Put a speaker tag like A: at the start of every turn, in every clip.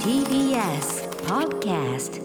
A: TBS Podcast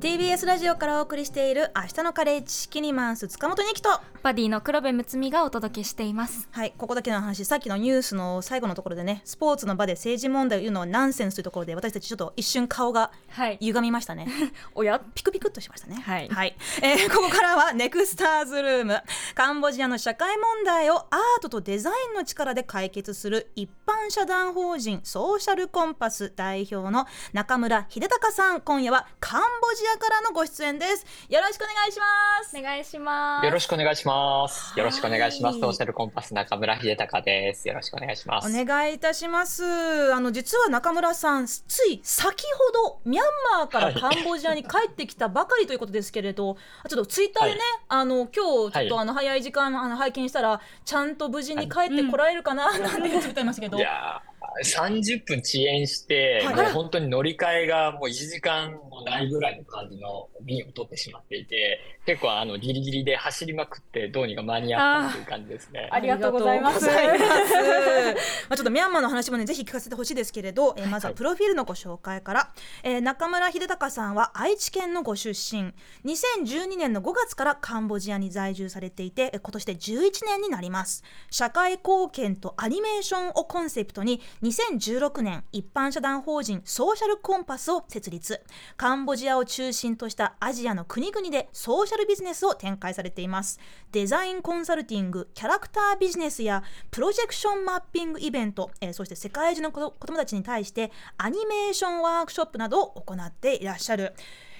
B: TBS ラジオからお送りしている明日のカレー知識にマンス塚本にきと
C: バディの黒部睦美がお届けしています。
B: はいここだけの話さっきのニュースの最後のところでねスポーツの場で政治問題を言うのはナンセンスというところで私たちちょっと一瞬顔が
C: はい。
B: 歪みましたね。
C: おや？
B: ピクピクっとしましたね。
C: はい。
B: えーここからはネクスターズルーム。カンボジアの社会問題をアートとデザインの力で解決する一般社団法人ソーシャルコンパス代表の中村秀隆さん。今夜はカンボジアからのご出演ですよろしくお願いします
C: お願いします
D: よろしくお願いします。よろしくお願いしま
B: はい
D: す。ソーシャルコンパス中村秀隆です。よろしくお願いします。
B: お願いいたします。あの実は中村さん、つい先ほどミャンマーからカンボジアに帰ってきたばかりということですけれど、あちょっとツイッターでね、
D: はい
B: あの今日ちょっと
D: はい
B: あの早い時間あの拝見したらちゃんと無事に帰ってこられるかな、なんて言ってましたけど
D: い。やー、30分遅延して、
B: はい
D: もう本当に乗り換えがもう1時間もないぐらいの感じの便を取ってしまっていて、結構あのギリギリで走りまくってどうにか間に合ったという感じですね。
C: ありがとうございます。
B: ありがとうございます。まあちょっとミャンマーの話もねぜひ聞かせてほしいですけれど、えーまずはプロフィールのご紹介から、えー中村秀隆さんは愛知県のご出身。2012年の5月からカンボジアに在住されていてえー今年で11年になります。社会貢献とアニメーションをコンセプトに2016年一般社団法人ソーシャルコンパスを設立。カンボジアを中心としたアジアの国々でソーシャルビジネスを展開されていますデザインコンサルティングキャラクタービジネスやプロジェクションマッピングイベント、えーそして世界中の子子供たちに対してアニメーションワークショップなどを行っていらっしゃる、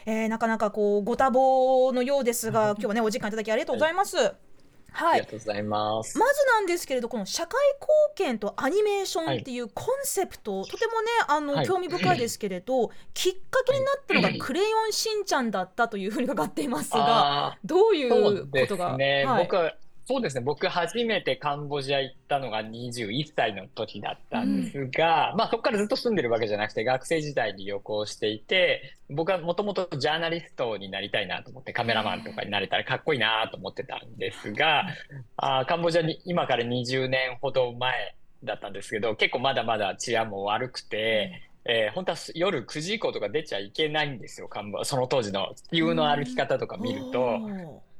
B: えーなかなかこうご多忙のようですが 今日はねお時間いただきありがとうございます。はい
D: ありがとうございます。
B: まずなんですけれどこの社会貢献とアニメーションっていうコンセプト、とてもねあの、
D: はい。
B: 興味深いですけれどきっかけになったのが「クレヨンしんちゃん」だったというふうに伺っていますが
D: あ
B: どういうことが？
D: ね。
B: はい。
D: 僕はそうですね。僕初めてカンボジア行ったのが21歳の時だったんですが、まあそこからずっと住んでるわけじゃなくて学生時代に旅行していて、僕はもともとジャーナリストになりたいなと思ってカメラマンとかになれたらかっこいいなと思ってたんですが、あーカンボジアに今から20年ほど前だったんですけど、結構まだまだ治安も悪くて、えー本当は夜9時以降とか出ちゃいけないんですよ、カンボその当時の地球の歩き方とか見ると。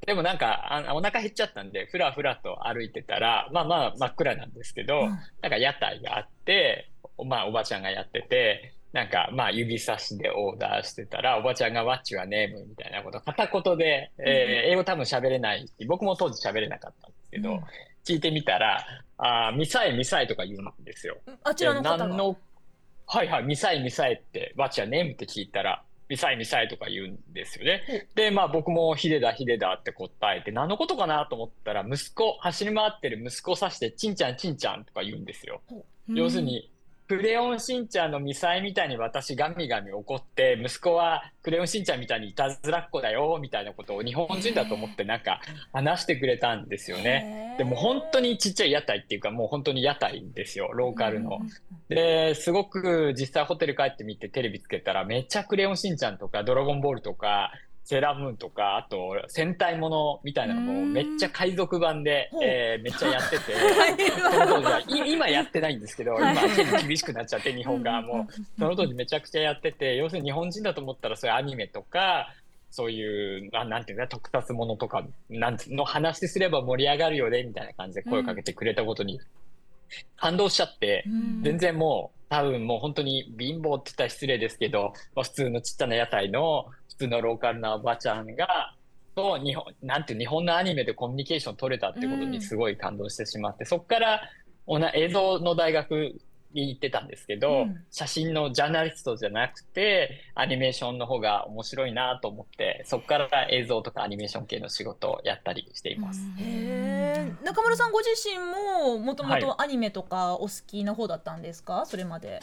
D: でもなんかあお腹減っちゃったんで、ふらふらと歩いてたら、まあまあ真っ暗なんですけど、
B: うん
D: なんか屋台があって、おまあおばちゃんがやってて、なんかまあ指差しでオーダーしてたら、おばちゃんが What's your name? みたいなこと、片言で、えー英語多分喋れないし、僕も当時喋れなかったんですけど、
B: うん
D: 聞いてみたら、あーミサイミサイとか言うんですよ。
B: あちらの方が
D: 何の、はいはい、ミサイミサイって、What's your name? って聞いたら、ミサイミサイとか言うんですよね。で、まあ僕もヒデだヒデだって答えて、何のことかなと思ったら、息子、走り回ってる息子を指して、チンちゃんチンちゃんとか言うんですよ。要するに、クレヨンしんちゃんのミサイみたいに私ガミガミ怒って、息子はクレヨンしんちゃんみたいにいたずらっ子だよ、みたいなことを日本人だと思ってなんか話してくれたんですよね。でも本当にちっちゃい屋台っていうかもう本当に屋台ですよ、ローカルの。で、すごく実際ホテル帰ってみてテレビつけたらめっちゃクレヨンしんちゃんとかドラゴンボールとかセーラームーンとか、あと戦隊ものみたいなのもめっちゃ海賊版でえーめっちゃやってて、今やってないんですけど、今結構厳しくなっちゃって日本側も。その当時めちゃくちゃやってて、要するに日本人だと思ったらそういうアニメとか、そういう、ななんていうか、特撮ものとか、なんつの話すれば盛り上がるよね、みたいな感じで声をかけてくれたことに感動しちゃって、
B: うん。
D: 全然もう、多分もう本当に貧乏って言ったら失礼ですけど、まあ、普通のちっちゃな屋台の普通のローカルなおばちゃんが、と日本、なんていう日本のアニメでコミュニケーション取れたってことにすごい感動してしまって、そこからおな映像の大学に行ってたんですけど、
B: うん。
D: 写真のジャーナリストじゃなくて、アニメーションの方が面白いなと思って、そこから映像とかアニメーション系の仕事をやったりしています。
B: へー。中村さんご自身ももとも
D: はい。
B: とアニメとかお好きな方だったんですか、それまで。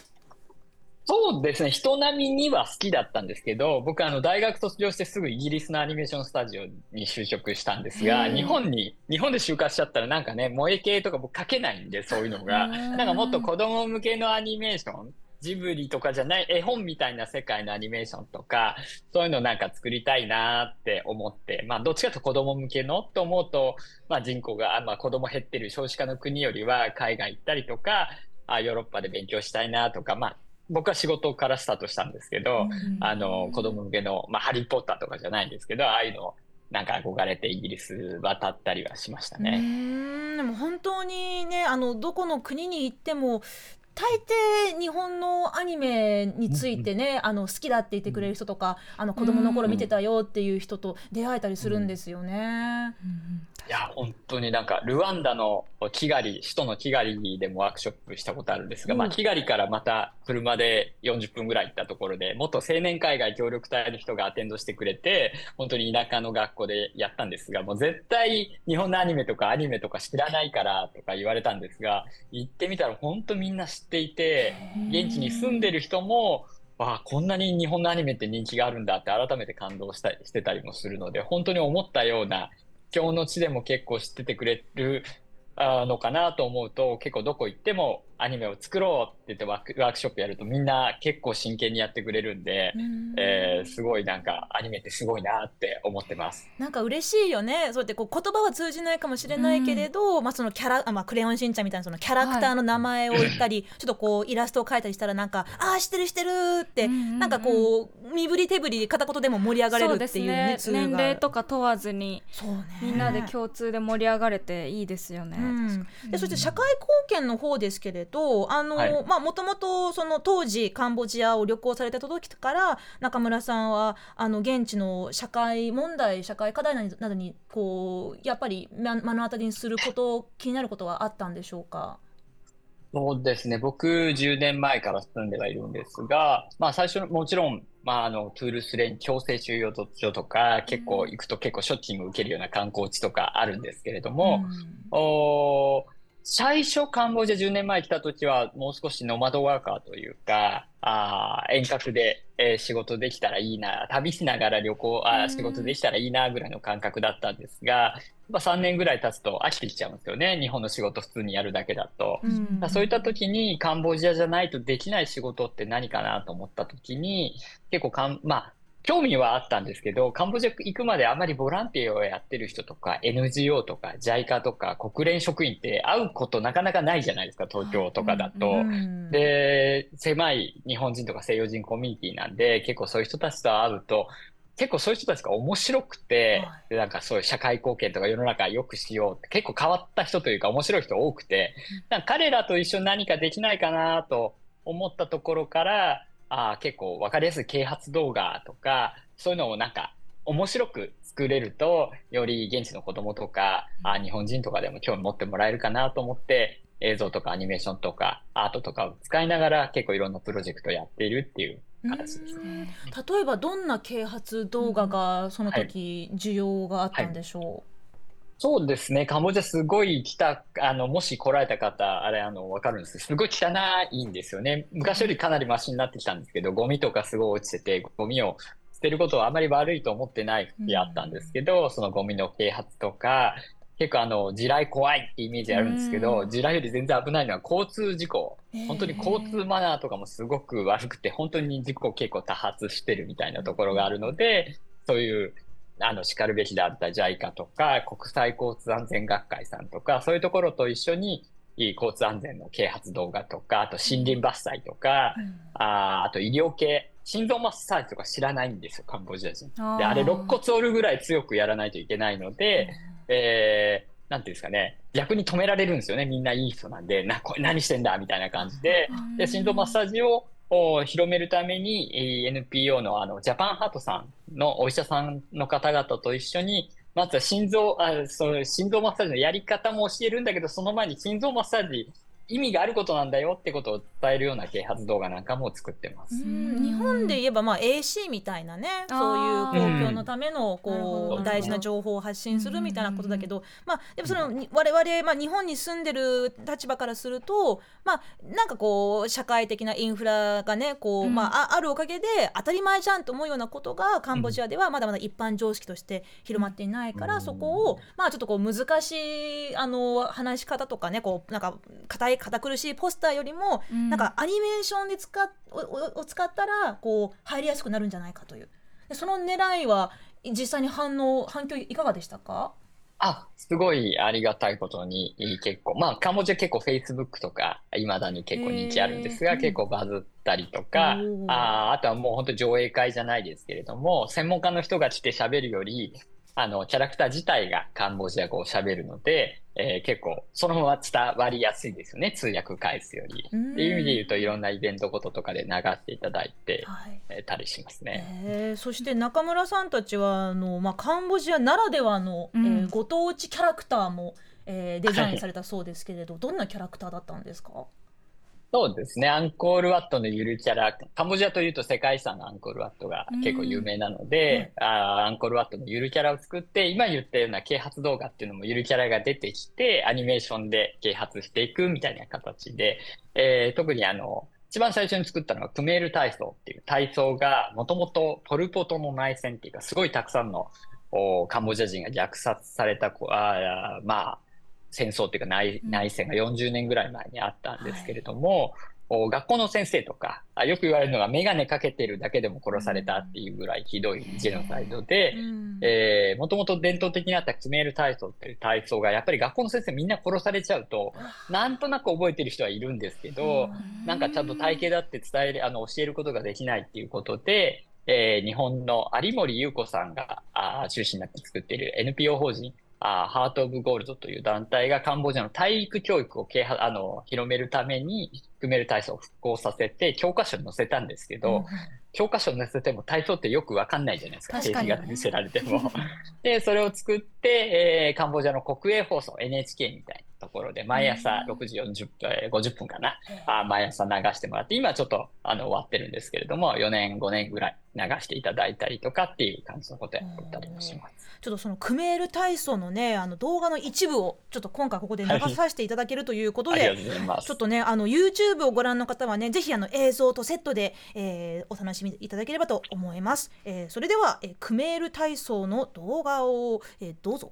D: そうですね、人並みには好きだったんですけど、僕あの大学卒業してすぐイギリスのアニメーションスタジオに就職したんですが、日本に、日本で就活しちゃったらなんかね、萌え系とか僕書けないんで、そういうのが。なんかもっと子供向けのアニメーション、ジブリとかじゃない絵本みたいな世界のアニメーションとか、そういうのなんか作りたいなって思って、まあどっちかと子供向けのと思うと、まあ人口が、あまあ子供減ってる少子化の国よりは海外行ったりとか、あヨーロッパで勉強したいなとか、まあ、僕は仕事からスタートしたんですけど、あの子供向けの、まあ、ハリー・ポッターとかじゃないんですけどああいうのなんか憧れてイギリス渡ったりはしました
B: う
D: ね。
B: ーんでも本当にねあのどこの国に行っても大抵日本のアニメについてね、あの好きだって言ってくれる人とか、あの子供の頃見てたよっていう人と出会えたりするんですよね。
D: いや本当になんかルワンダのキガリ首都のキガリでもワークショップしたことあるんですが、
B: うん。
D: まあ、キガリからまた車で40分ぐらい行ったところで元青年海外協力隊の人がアテンドしてくれて本当に田舎の学校でやったんですがもう絶対日本のアニメとかアニメとか知らないからとか言われたんですが行ってみたら本当みんな知っていて現地に住んでる人もわあこんなに日本のアニメって人気があるんだって改めて感動したりしてたりもするので本当に思ったような今日の地でも結構知っててくれるあのかなと思うと結構どこ行ってもアニメを作ろうって言ってワークワークショップやるとみんな結構真剣にやってくれるんで、えーすごいなんかアニメってすごいなって思ってます。
B: なんか嬉しいよね。そうやってこう言葉は通じないかもしれないけれど、まあそのキャラあ、まあ、クレヨンしんちゃんみたいなそのキャラクターの名前を言ったり、ちょっとこうイラストを描いたりしたらなんか「ああ知ってる知ってる」って、なんかこう身振り手振り片言でも盛り上がれるっていう
C: ね。
B: 熱が
C: 年齢とか問わずに
B: そうね。
C: みんなで共通で盛り上がれていいですよね。
B: うん、でそして社会貢献の方ですけれどあの、
D: はい。
B: まあもともとその当時カンボジアを旅行された時から中村さんはあの現地の社会問題社会課題などにこうやっぱり目目の当たりにすること気になることはあったんでしょうか？
D: そうですね。僕、10年前から住んではいるんですが、まあ最初の、もちろん、まああの、トゥールスレン強制収容所とか、結構行くと結構ショッキング受けるような観光地とかあるんですけれども、おー最初カンボジア10年前来た時はもう少しノマドワーカーというか、あー遠隔で、えー仕事できたらいいな、旅しながら旅行、あー仕事できたらいいなぐらいの感覚だったんですが、まあ、3年ぐらい経つと飽きてきちゃうんですよね。日本の仕事普通にやるだけだと。
B: うん
D: そういった時にカンボジアじゃないとできない仕事って何かなと思った時に結構かん、まあ、興味はあったんですけど、カンボジア行くまであまりボランティアをやってる人とか NGO とか JICA とか国連職員って会うことなかなかないじゃないですか、東京とかだと。
B: うん
D: で、狭い日本人とか西洋人コミュニティなんで、結構そういう人たちと会うと、結構そういう人たちが面白くて、
B: は
D: でなんかそういう社会貢献とか世の中良くしようって結構変わった人というか面白い人多くて、なんか彼らと一緒に何かできないかなと思ったところから、あー結構わかりやすい啓発動画とか、そういうのをなんか面白く作れると、より現地の子供とか、あー日本人とかでも興味持ってもらえるかなと思って、映像とかアニメーションとかアートとかを使いながら結構いろんなプロジェクトをやっているっていう形ですね。
B: うん例えばどんな啓発動画がその時需要があったんでしょ
D: そうですね。カンボジアすごい来た、あの、もし来られた方、あれ、あの、わかるんですすごい汚いんですよね。昔よりかなりマシになってきたんですけど、ゴミとかすごい落ちてて、ゴミを捨てることはあまり悪いと思ってない時あったんですけど、そのゴミの啓発とか、結構あの、地雷怖いってイメージあるんですけど、
C: うん。
D: 地雷より全然危ないのは交通事故。
B: う
D: 本当に交通マナーとかもすごく悪くて、本当に事故結構多発してるみたいなところがあるので、そういう、あの、叱るべきであった JICA とか、国際交通安全学会さんとか、そういうところと一緒に、交通安全の啓発動画とか、あと森林伐採とか、あーあと医療系、心臓マッサージとか知らないんですよ、カンボジア人。で、あれ、肋骨折るぐらい強くやらないといけないので、えー、なんていうんですかね、逆に止められるんですよね、みんないい人なんで、なこれ何してんだみたいな感じで、で心臓マッサージをお広めるために、えー NPO のあのジャパンハートさんのお医者さんの方々と一緒に、まずは心臓あその心臓マッサージのやり方も教えるんだけど、その前に心臓マッサージ、意味があることなんだよってことを伝えるような啓発動画なんかも作ってます。
B: うん。日本で言えばまあ AC みたいなねそういう公共のためのこ
C: ど。
B: う大事な情報を発信するみたいなことだけどまあでもそのに我々まあ日本に住んでる立場からするとまあなんかこう社会的なインフラがねこう
C: うん。
B: まあああるおかげで当たり前じゃんと思うようなことがカンボジアではまだまだ一般常識として広まっていないからそこをまあちょっとこう難しいあの話し方とかねこうなんか硬い堅苦しいポスターよりも
C: うん。
B: なんかアニメーションで使っを使ったらこう入りやすくなるんじゃないかという。でその狙いは実際に反応反響いかがでしたか？
D: あ、すごいありがたいことに結構、まあカンボジア結構 Facebook とか未だに結構人気あるんですが、結構バズったりとか、あー、あとはもう本当上映会じゃないですけれども、専門家の人が来て喋るより、あの、キャラクター自体がカンボジア語を喋るので、えー結構そのまま伝わりやすいですよね、通訳返すより。
B: うん。
D: っていう意味で言うといろんなイベントごととかで流していただいて、
B: はい。
D: えーたりしますね。
B: えー。そして中村さんたちはあの、まあ、カンボジアならではの、
C: うん。
B: えーご当地キャラクターも、えーデザインされたそうですけれど、どんなキャラクターだったんですか？
D: そうですね。アンコールワットのゆるキャラ、カンボジアというと世界遺産のアンコールワットが結構有名なので、あーアンコールワットのゆるキャラを作って、今言ったような啓発動画っていうのもゆるキャラが出てきて、アニメーションで啓発していくみたいな形で、えー特にあの、一番最初に作ったのはクメール体操っていう体操がもともとポル・ポトの内戦っていうか、すごいたくさんのおカンボジア人が虐殺されたこあーまあ、戦争っていうか内
B: うん。
D: 内戦が40年ぐらい前にあったんですけれども、お学校の先生とかあよく言われるのが眼鏡かけてるだけでも殺されたっていうぐらいひどいジェノサイドで、えー、もともと伝統的にあったクメール体操っていう体操がやっぱり学校の先生みんな殺されちゃうとなんとなく覚えてる人はいるんですけど、なんかちゃんと体系だって伝える、あの、教えることができないっていうことで、えー日本の有森裕子さんが中心になって作っている NPO 法人、あーハート・オブ・ゴールドという団体がカンボジアの体育教育を啓発あの広めるために、クメール体操を復興させて、教科書に載せたんですけど、教科書に載せても体操ってよくわかんないじゃないですか、
B: 確かに。
D: ページが見せられても。で、それを作って、えーカンボジアの国営放送、NHK みたいなところで、毎朝6時40分、えー50分かな、あー毎朝流してもらって、今ちょっとあの終わってるんですけれども、4年、5年ぐらい流していただいたりとかっていう感じのことやってたりもします。
B: ちょっとそのクメール体操のねあの動画の一部をちょっと今回ここで流させていただけるということで、
D: ありがとうござい。
B: ちょっとねあの YouTube をご覧の方はねぜひあの映像とセットで、えーお楽しみいただければと思います、えーそれでは、えークメール体操の動画を、えーどうぞ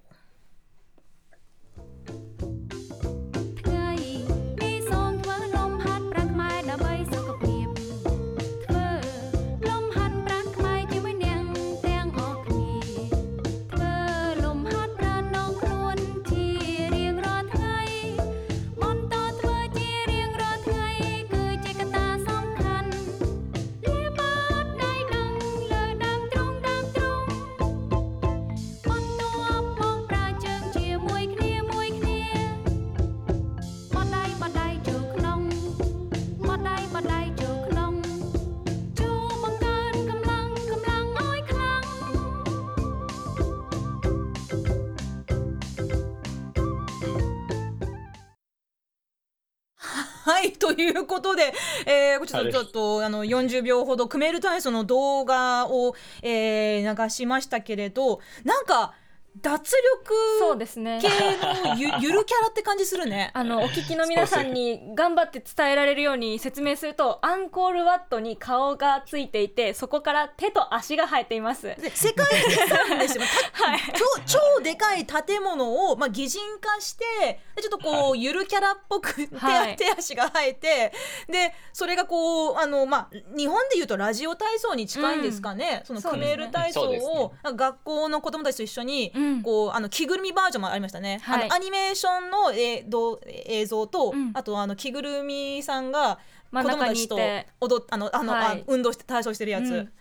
B: ということで、えー、ちょっ
D: はい。
B: とちょっとあの40秒ほどクメール体操の動画を、えー流しましたけれどなんか脱力
C: そうですね。
B: 系のゆ ゆるキャラって感じするね。
C: あのお聞きの皆さんに頑張って伝えられるように説明するとアンコールワットに顔がついていてそこから手と足が生えています。
B: で世界遺産ですよ、た
C: はい。
B: 超超でかい建物を、まあ、擬人化してでちょっとこう、ゆるキャラっぽく手,、
C: はい。
B: 手足が生えてでそれがこうあの、まあ、日本でいうとラジオ体操に近いんですかね、そのクメール体操
D: そうですね。
B: を、学校の子供たちと一緒に、
C: うん
B: こうあの着ぐるみバージョンもありましたね、
C: はい。
B: あのアニメーションの、えーどう映像と、
C: うん。
B: あとあの着ぐるみさんが子供たちと踊っあのあの、
C: はい。
B: あ運動して体操してるやつ、
C: うん。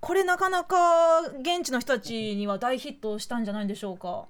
B: これなかなか現地の人たちには大ヒットしたんじゃないでしょうか。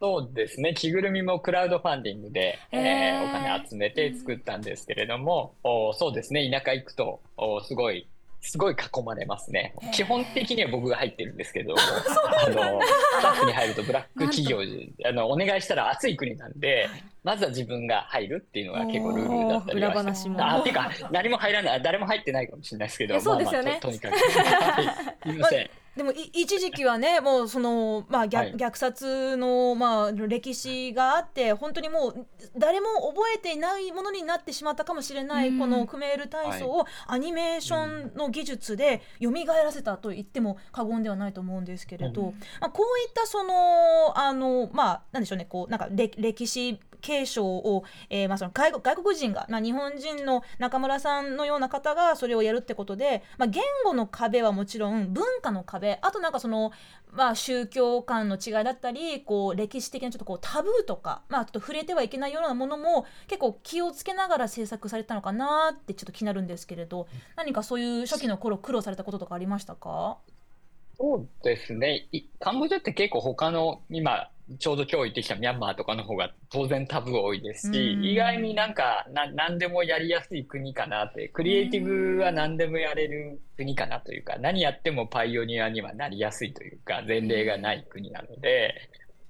D: そうですね。着ぐるみもクラウドファンディングで、え
C: へー。
D: ーお金集めて作ったんですけれども、おそうですね。田舎行くと、おすごい、すごい囲まれますね。基本的には僕が入ってるんですけども、あの、スタッフに入るとブラック企業で、あの、お願いしたら暑い国なんで、まずは自分が入るっていうのが結構ルールだったりは
C: おー裏話も。
D: あ、ていうか、何も入らない、誰も入ってないかもしれないですけど、
C: そうですよね。
D: まあまあととにかく。はい。すいません。
B: でもい一時期はねもうその、まあ虐
D: はい。
B: 虐殺の、まあ、歴史があって本当にもう誰も覚えていないものになってしまったかもしれない、
C: うん。
B: このクメール体操をアニメーションの技術で蘇らせたと言っても過言ではないと思うんですけれど、
D: うん。
B: まあ、こういったそのあのまあなんでしょうねこうなんか歴歴史継承を、えーまあ、その外国外国人が、まあ、日本人の中村さんのような方がそれをやるってことで、まあ、言語の壁はもちろん文化の壁であとなんかその、まあ、宗教観の違いだったりこう歴史的なちょっとこうタブーとか、まあ、ちょっと触れてはいけないようなものも結構気をつけながら制作されたのかなってちょっと気になるんですけれど何かそういう初期の頃苦労されたこととかありましたか
D: そうですね。カンボジアって結構他の今ちょうど今日行ってきたミャンマーとかの方が当然タブー多いですし、
B: うん。
D: 意外になんかな何でもやりやすい国かなって、クリエイティブは何でもやれる国かなというか、何やってもパイオニアにはなりやすいというか、前例がない国なので、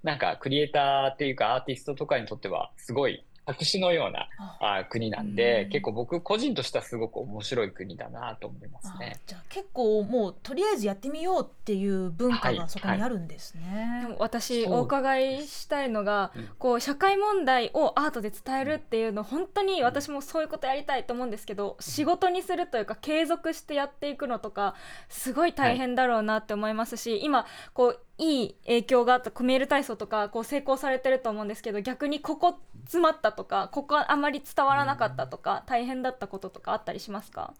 D: なんかクリエイターっていうかアーティストとかにとってはすごい白紙のようなあ。国なんで、
B: うん。
D: 結構僕個人としてはすごく面白い国だなと思います
B: あ
D: ね。
B: じゃあ結構もうとりあえずやってみようっていう文化
D: はい
B: がそこにあるんですね。
C: でも私お伺いしたいのが
D: うん
C: こう社会問題をアートで伝えるっていうの本当に私もそういうことやりたいと思うんですけど仕事にするというか継続してやっていくのとかすごい大変だろうなって思いますし、今こういい影響があったクメール体操とかこう成功されてると思うんですけど逆にここ詰まったとかここあまり伝わらなかったとか大変だったこととかあったりしますか？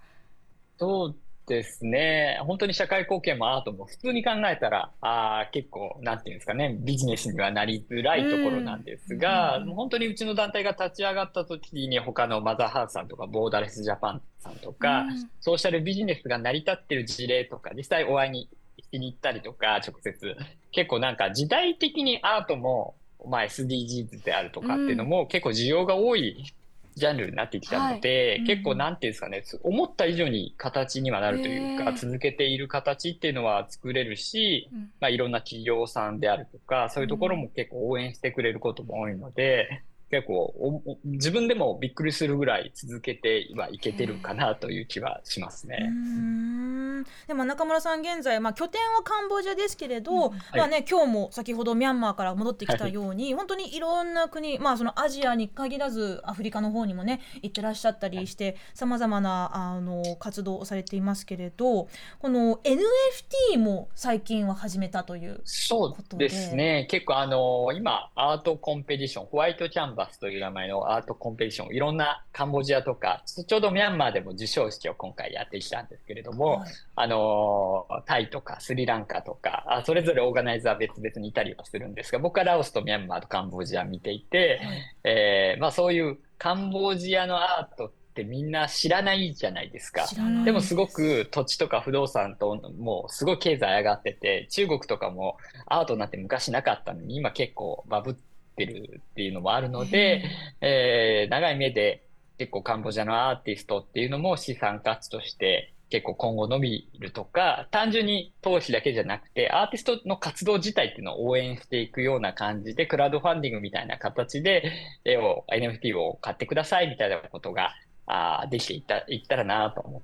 D: そうですね。本当に社会貢献もアートも普通に考えたら、あー結構、なんていうんですかね、ビジネスにはなりづらいところなんですが、
B: うん
D: 本当にうちの団体が立ち上がった時に他のマザーハウスさんとか、ボーダレスジャパンさんとか、
C: うん。
D: ソーシャルビジネスが成り立ってる事例とか、実際お会いにしに行ったりとか、直接、結構なんか時代的にアートも、まあ SDGs であるとかっていうのも結構需要が多いジャンルになってきたので、
B: うん
D: 結構なんていうんですかね、思った以上に形にはなるというか、続けている形っていうのは作れるし、
C: うん。
D: まあいろんな企業さんであるとか、そういうところも結構応援してくれることも多いので、結構自分でもびっくりするぐらい続けてはいけてるかなという気はします
B: う
D: ね。
B: でも中村さん現在、まあ、拠点はカンボジアですけれど、
C: うん
B: まあね、今日も先ほどミャンマーから戻ってきたように、本当にいろんな国、まあ、そのアジアに限らずアフリカの方にもね行ってらっしゃったりしてさまざまなあの活動をされていますけれどこの NFT も最近は始めたという。
D: そうですね。結構あの、今、アートコンペティション、ホワイトキャンバスという名前のアートコンペティション、いろんなカンボジアとか、ちょうどミャンマーでも授賞式を今回やってきたんですけれども、
B: はい。
D: あの、タイとかスリランカとか、あそれぞれオーガナイザー別々にいたりはするんですが、僕はラオスとミャンマーとカンボジア見ていて、えーまあそういうカンボジアのアートってみんな知らないじゃないですか。
B: 知らない
D: でもすごく土地とか不動産ともうすごい経済上がってて、中国とかもアートなんて昔なかったのに今結構バブってるっていうのもあるので、えー長い目で結構カンボジアのアーティストっていうのも資産価値として結構今後伸びるとか、単純に投資だけじゃなくて、アーティストの活動自体っていうのを応援していくような感じで、クラウドファンディングみたいな形で、絵を、NFT を買ってくださいみたいなことが、あーできていった、いったらなと思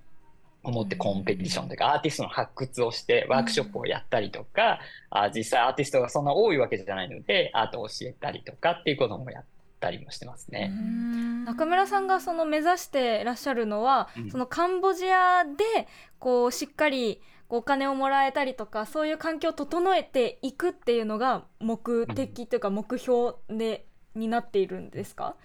D: 思ってコンペティションというか、アーティストの発掘をして、ワークショップをやったりとか、あー実際アーティストがそんな多いわけじゃないので、アートを教えたりとかっていうこともやったりもしてますね。
C: 中村さんがその目指してらっしゃるのは、
D: うん。
C: そのカンボジアでこうしっかりお金をもらえたりとかそういう環境を整えていくっていうのが目的というか目標で、になっているんですか？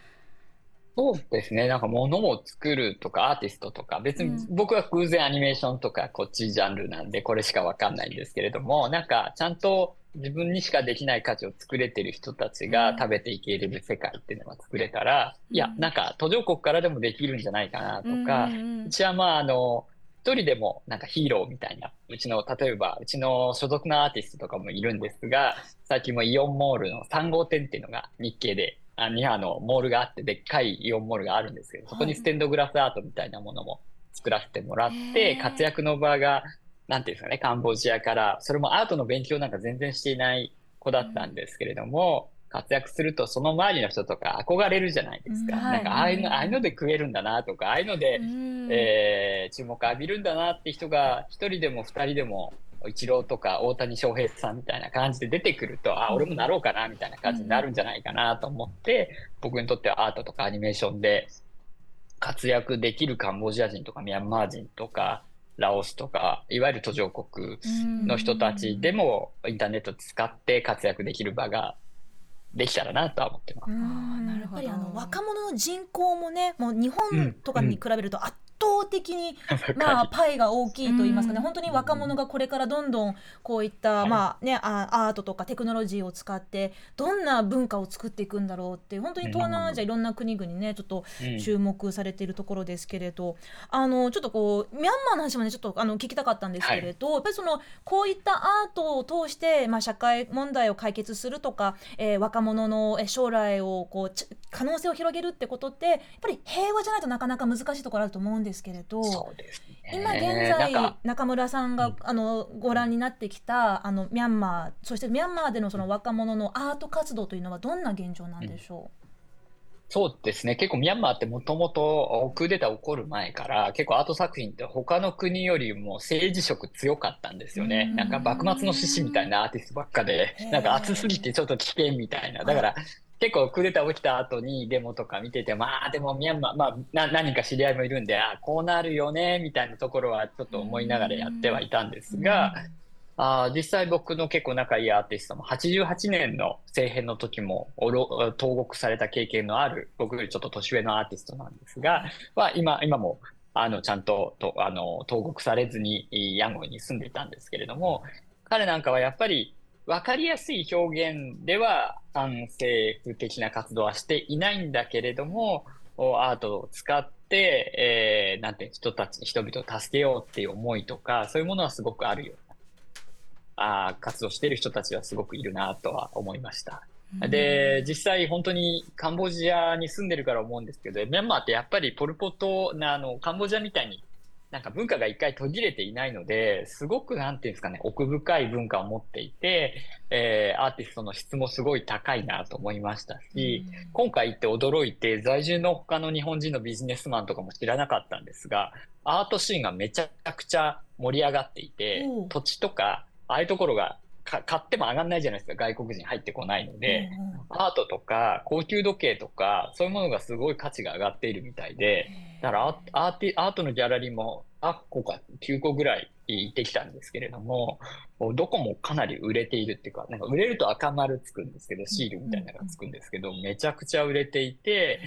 D: そうですね。なんか物を作るとかアーティストとか、別に
C: うん。
D: 僕は偶然アニメーションとかこっちジャンルなんでこれしかわかんないんですけれども、なんかちゃんと自分にしかできない価値を作れてる人たちが食べていけれる世界っていうのが作れたら、いや、なんか途上国からでもできるんじゃないかなとか、
C: う
D: ちはまああの、一人でもなんかヒーローみたいな、うちの、例えばうちの所属のアーティストとかもいるんですが、最近もイオンモールの3号店っていうのが日系で、あにあの、モールがあって、でっかいイオンモールがあるんですけど、そこにステンドグラスアートみたいなものも作らせてもらっ
C: へ
D: て、
C: ー。
D: 活躍の場が、なんていうんですかね、カンボジアから、それもアートの勉強なんか全然していない子だったんですけれども、活躍するとその周りの人とか憧れるじゃないですか。
B: うん
C: はい。
D: なんかああいうの、ああいうので食えるんだなとか、ああいうので、
C: うん。
D: えー注目浴びるんだなって人が一人でも二人でもイチローとか大谷翔平さんみたいな感じで出てくると、あ、俺もなろうかなみたいな感じになるんじゃないかなと思って、僕にとってはアートとかアニメーションで活躍できるカンボジア人とかミャンマー人とかラオスとか、いわゆる途上国の人たちでもインターネット使って活躍できる場ができたらなとは思ってます。
B: うん。
C: なるほど。
B: やっぱりあの若者の人口もねもう日本とかに比べると圧倒的に まあパイが大きいと言いますかね、本当に若者がこれからどんどんこういった、
D: はい。
B: まあねあアートとかテクノロジーを使ってどんな文化を作っていくんだろうって本当に東南アジアいろんな国々ねちょっと
D: うん。
B: 注目されているところですけれど、あのちょっとこうミャンマーの話もねちょっとあの聞きたかったんですけれど、やっぱりそのこういったアートを通して、まあ、社会問題を解決するとか、えー若者のえー将来をこうち可能性を広げるってことってやっぱり平和じゃないとなかなか難しいところあると思うんですけれど。
D: ね。
B: 今現在中村さんが、
D: うん
B: あのご覧になってきたあのミャンマーそしてミャンマーでのその若者のアート活動というのはどんな現状なんでしょ
D: そうですね。結構ミャンマーってもともとクーデター起こる前から結構アート作品って他の国よりも政治色強かったんですよね
B: うん。
D: なんか幕末の志士みたいなアーティストばっかでなんか熱すぎてちょっと危険みたいな。だから結構クーデター起きた後にデモとか見てて、まあでもミャンマー、まあな何人か知り合いもいるんで、あこうなるよね、みたいなところはちょっと思いながらやってはいたんですが、あー実際僕の結構仲いいアーティストも88年の政変の時もおろ投獄された経験のある僕よりちょっと年上のアーティストなんですが、まあ、今今もあのちゃんととあの投獄されずにヤンゴンに住んでいたんですけれども彼なんかはやっぱり分かりやすい表現では反政府的な活動はしていないんだけれどもおアートを使って、えーなんて人たち人々を助けようっていう思いとかそういうものはすごくあるようなあー活動している人たちはすごくいるなとは思いました。で、実際本当にカンボジアに住んでるから思うんですけど、ミャンマーってやっぱりポルポトなあのカンボジアみたいになんか文化が一回途切れていないので、すごくなんていうんですかね、奥深い文化を持っていて、えーアーティストの質もすごい高いなと思いましたし、今回行って驚いて、在住の他の日本人のビジネスマンとかも知らなかったんですが、アートシーンがめちゃくちゃ盛り上がっていて土地とか、ああいうところがか買っても上がんないじゃないですか、外国人入ってこないので、
B: うんうん。
D: アートとか高級時計とか、そういうものがすごい価値が上がっているみたいで、だからアーティアートのギャラリーも8個か9個ぐらい行ってきたんですけれども、どこもかなり売れているっていうか、なんか売れると赤丸つくんですけど、シールみたいなのがつくんですけど、めちゃくちゃ売れていて、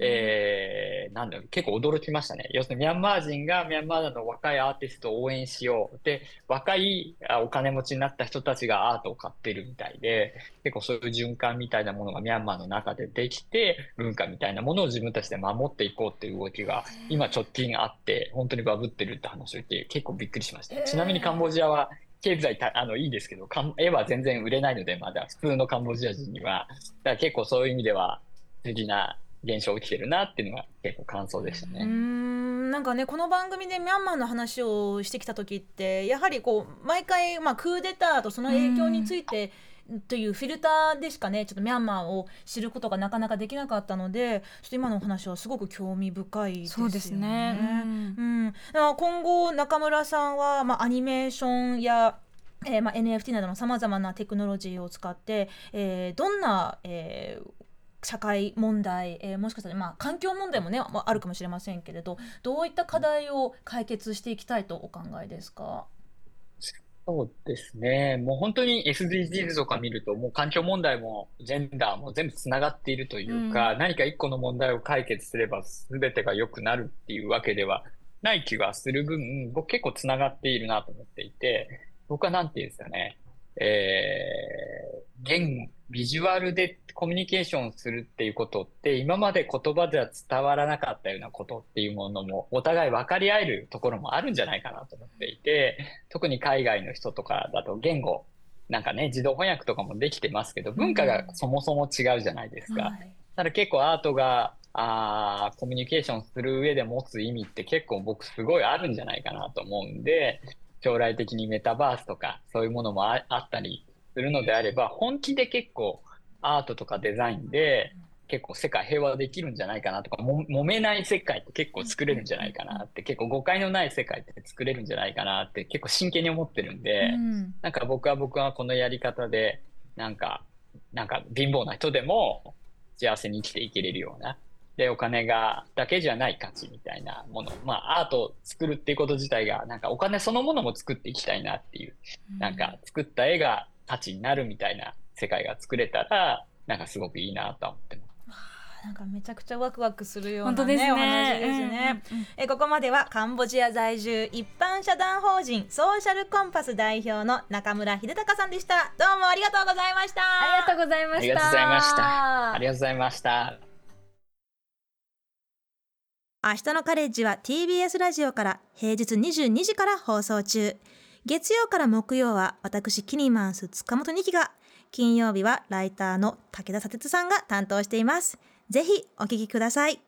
D: えー、なんだろう、結構驚きましたね。要するにミャンマー人がミャンマーの若いアーティストを応援しよう。で、若いあお金持ちになった人たちがアートを買ってるみたいで、結構そういう循環みたいなものがミャンマーの中でできて、文化みたいなものを自分たちで守っていこうっていう動きが今直近あって、本当にバブってるって話を言って結構びっくりしました。ちなみにカンボジアは経済たあのいいですけど、カン絵は全然売れないので、まだ普通のカンボジア人には。だから結構そういう意味では、不思議な現象起きてるなっていうのが結構感想でしたね。
B: んなんかねこの番組でミャンマーの話をしてきた時ってやはりこう毎回、まあ、クーデターとその影響についてというフィルターでしかねちょっとミャンマーを知ることがなかなかできなかったのでちょっと今のお話はすごく興味深いですよね。
C: そうですね。うん
B: うん、今後中村さんは、まあ、アニメーションや、えーまあ、NFT などのさまざまなテクノロジーを使って、えーどんな、えー社会問題、えーもしかしたら、まあ、環境問題もね、まあ、あるかもしれませんけれどどういった課題を解決していきたいとお考えですか、
D: そうですね。もう本当に SDGs とか見ると、もう環境問題もジェンダーも全部つながっているというか、何か一個の問題を解決すれば全てが良くなるっていうわけではない気がする分、僕結構つながっているなと思っていて、僕はなんていうんですかね、えー、言ビジュアルでコミュニケーションするっていうことって、今まで言葉では伝わらなかったようなことっていうものも、お互い分かり合えるところもあるんじゃないかなと思っていて、特に海外の人とかだと言語、なんかね、自動翻訳とかもできてますけど、文化がそもそも違うじゃないですか。
B: はい
D: ただ結構アートが、あーコミュニケーションする上で持つ意味って結構僕すごいあるんじゃないかなと思うんで、将来的にメタバースとかそういうものもああったりするのであれば、本気で結構アートとかデザインで結構世界平和できるんじゃないかなとか、も揉めない世界って結構作れるんじゃないかなって、結構誤解のない世界って作れるんじゃないかなって結構真剣に思ってるんで、
B: うん
D: なんか僕は僕はこのやり方で、なんか、なんか貧乏な人でも幸せに生きていけれるような。で、お金が、だけじゃない価値みたいなもの。まあ、アートを作るっていうこと自体が、なんかお金そのものも作っていきたいなっていう。なんか作った絵が価値になるみたいな世界が作れたら、なんかすごくいいなとは思ってます。
B: なんかめちゃくちゃワクワクするような、ね、
C: 本当ですね
B: お話ですね、
C: うんうんうん
B: えここまではカンボジア在住一般社団法人ソーシャルコンパス代表の中村秀隆さんでしたどうもありがとうございました
C: ありがとうございました
D: ありがとうございました。ありがとうございました。
B: 明日のカレッジは TBS ラジオから平日22時から放送中。月曜から木曜は私キニマンス塚本二希が。金曜日はライターの武田砂鉄さんが担当しています。ぜひお聞きください。